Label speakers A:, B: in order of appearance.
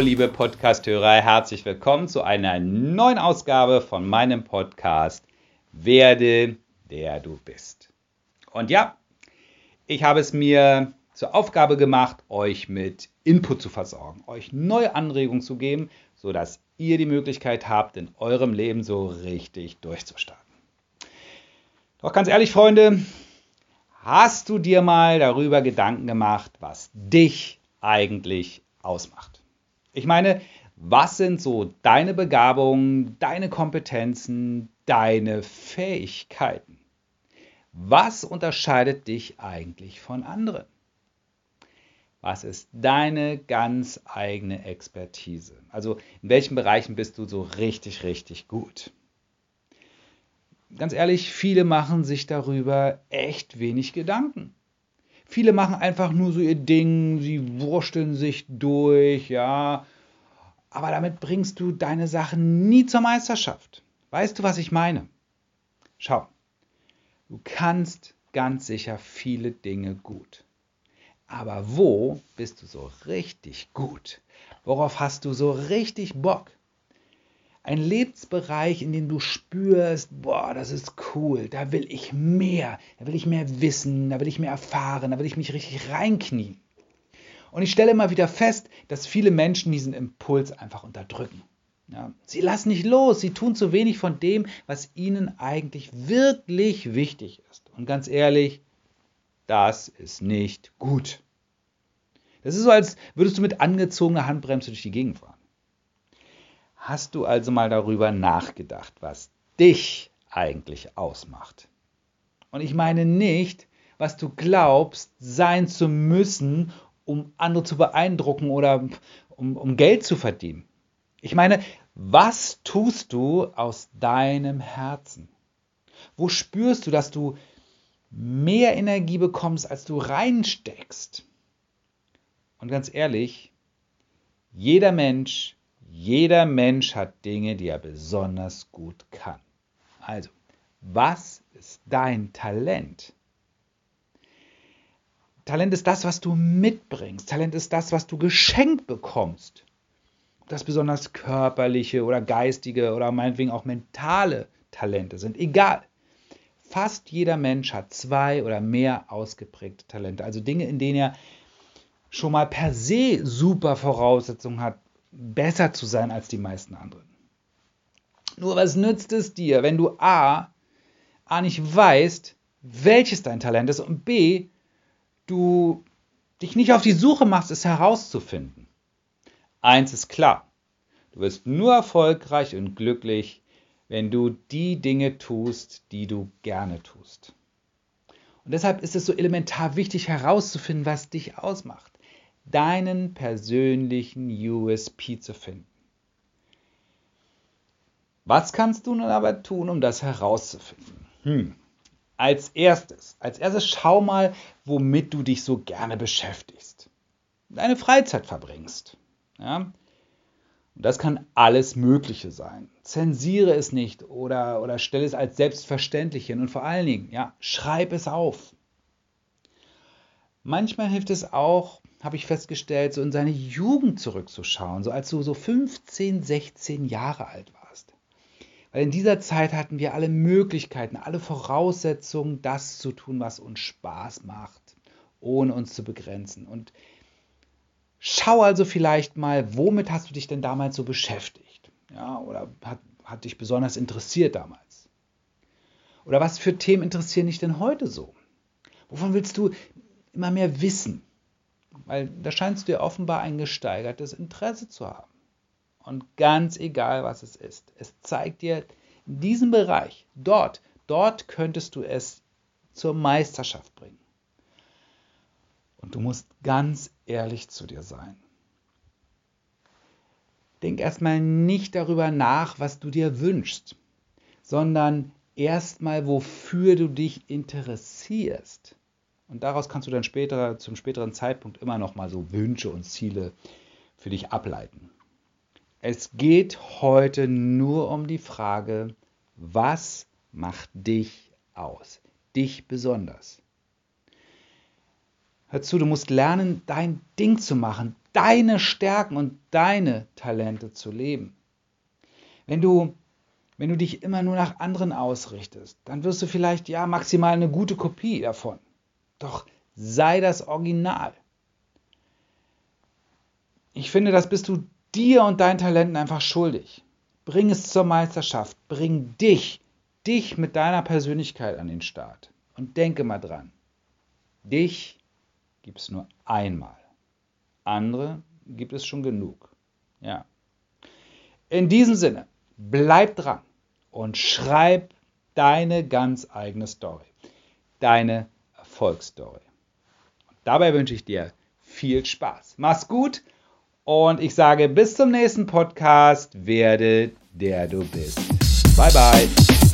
A: Liebe Podcasthörer, herzlich willkommen zu einer neuen Ausgabe von meinem Podcast Werde der du bist. Und ja, ich habe es mir zur Aufgabe gemacht, euch mit Input zu versorgen, euch neue Anregungen zu geben, sodass ihr die Möglichkeit habt, in eurem Leben so richtig durchzustarten. Doch ganz ehrlich, Freunde, hast du dir mal darüber Gedanken gemacht, was dich eigentlich ausmacht? Ich meine, was sind so deine Begabungen, deine Kompetenzen, deine Fähigkeiten? Was unterscheidet dich eigentlich von anderen? Was ist deine ganz eigene Expertise? Also in welchen Bereichen bist du so richtig, richtig gut? Ganz ehrlich, viele machen sich darüber echt wenig Gedanken. Viele machen einfach nur so ihr Ding, sie wursteln sich durch, ja. Aber damit bringst du deine Sachen nie zur Meisterschaft. Weißt du, was ich meine? Schau, du kannst ganz sicher viele Dinge gut. Aber wo bist du so richtig gut? Worauf hast du so richtig Bock? Ein Lebensbereich, in dem du spürst, boah, das ist cool, da will ich mehr, da will ich mehr wissen, da will ich mehr erfahren, da will ich mich richtig reinknien. Und ich stelle immer wieder fest, dass viele Menschen diesen Impuls einfach unterdrücken. Ja, sie lassen nicht los, sie tun zu wenig von dem, was ihnen eigentlich wirklich wichtig ist. Und ganz ehrlich, das ist nicht gut. Das ist so, als würdest du mit angezogener Handbremse durch die Gegend fahren. Hast du also mal darüber nachgedacht, was dich eigentlich ausmacht? Und ich meine nicht, was du glaubst, sein zu müssen, um andere zu beeindrucken oder um, um Geld zu verdienen. Ich meine, was tust du aus deinem Herzen? Wo spürst du, dass du mehr Energie bekommst, als du reinsteckst? Und ganz ehrlich, jeder Mensch, jeder Mensch hat Dinge, die er besonders gut kann. Also, was ist dein Talent? Talent ist das, was du mitbringst. Talent ist das, was du geschenkt bekommst. Das besonders körperliche oder geistige oder meinetwegen auch mentale Talente sind, egal. Fast jeder Mensch hat zwei oder mehr ausgeprägte Talente, also Dinge, in denen er schon mal per se super Voraussetzungen hat, besser zu sein als die meisten anderen. Nur was nützt es dir, wenn du A, A nicht weißt, welches dein Talent ist und B, du dich nicht auf die Suche machst, es herauszufinden. Eins ist klar, du wirst nur erfolgreich und glücklich, wenn du die Dinge tust, die du gerne tust. Und deshalb ist es so elementar wichtig herauszufinden, was dich ausmacht deinen persönlichen USP zu finden. Was kannst du nun aber tun, um das herauszufinden? Hm. Als erstes, als erstes schau mal, womit du dich so gerne beschäftigst. Deine Freizeit verbringst. Ja? Und das kann alles Mögliche sein. Zensiere es nicht oder, oder stelle es als selbstverständlich hin und vor allen Dingen, ja, schreib es auf. Manchmal hilft es auch, habe ich festgestellt, so in seine Jugend zurückzuschauen, so als du so 15, 16 Jahre alt warst. Weil in dieser Zeit hatten wir alle Möglichkeiten, alle Voraussetzungen, das zu tun, was uns Spaß macht, ohne uns zu begrenzen. Und schau also vielleicht mal, womit hast du dich denn damals so beschäftigt? Ja, oder hat, hat dich besonders interessiert damals? Oder was für Themen interessieren dich denn heute so? Wovon willst du immer mehr wissen? Weil da scheinst du dir offenbar ein gesteigertes Interesse zu haben. Und ganz egal, was es ist, es zeigt dir in diesem Bereich, dort, dort könntest du es zur Meisterschaft bringen. Und du musst ganz ehrlich zu dir sein. Denk erstmal nicht darüber nach, was du dir wünschst, sondern erstmal, wofür du dich interessierst. Und daraus kannst du dann später, zum späteren Zeitpunkt immer noch mal so Wünsche und Ziele für dich ableiten. Es geht heute nur um die Frage, was macht dich aus? Dich besonders. Hör zu, du musst lernen, dein Ding zu machen, deine Stärken und deine Talente zu leben. Wenn du, wenn du dich immer nur nach anderen ausrichtest, dann wirst du vielleicht ja maximal eine gute Kopie davon. Doch sei das Original. Ich finde, das bist du dir und deinen Talenten einfach schuldig. Bring es zur Meisterschaft. Bring dich, dich mit deiner Persönlichkeit an den Start. Und denke mal dran. Dich gibt es nur einmal. Andere gibt es schon genug. Ja. In diesem Sinne, bleib dran und schreib deine ganz eigene Story. Deine Erfolgsstory. Dabei wünsche ich dir viel Spaß. Mach's gut und ich sage bis zum nächsten Podcast. Werde der du bist. Bye bye.